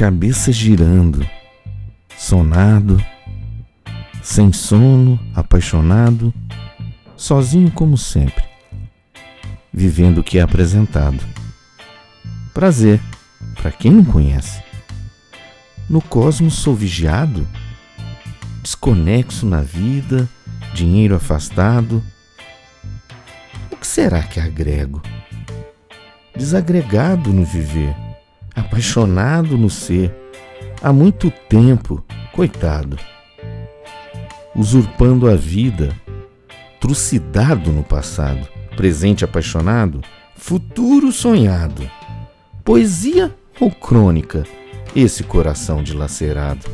cabeça girando, sonado, sem sono, apaixonado, sozinho como sempre, vivendo o que é apresentado. Prazer, para quem não conhece. No cosmos sou vigiado, desconexo na vida, dinheiro afastado. O que será que agrego? Desagregado no viver, apaixonado no ser, há muito tempo, coitado. Usurpando a vida, trucidado no passado, presente apaixonado, futuro sonhado. Poesia ou crônica, esse coração dilacerado?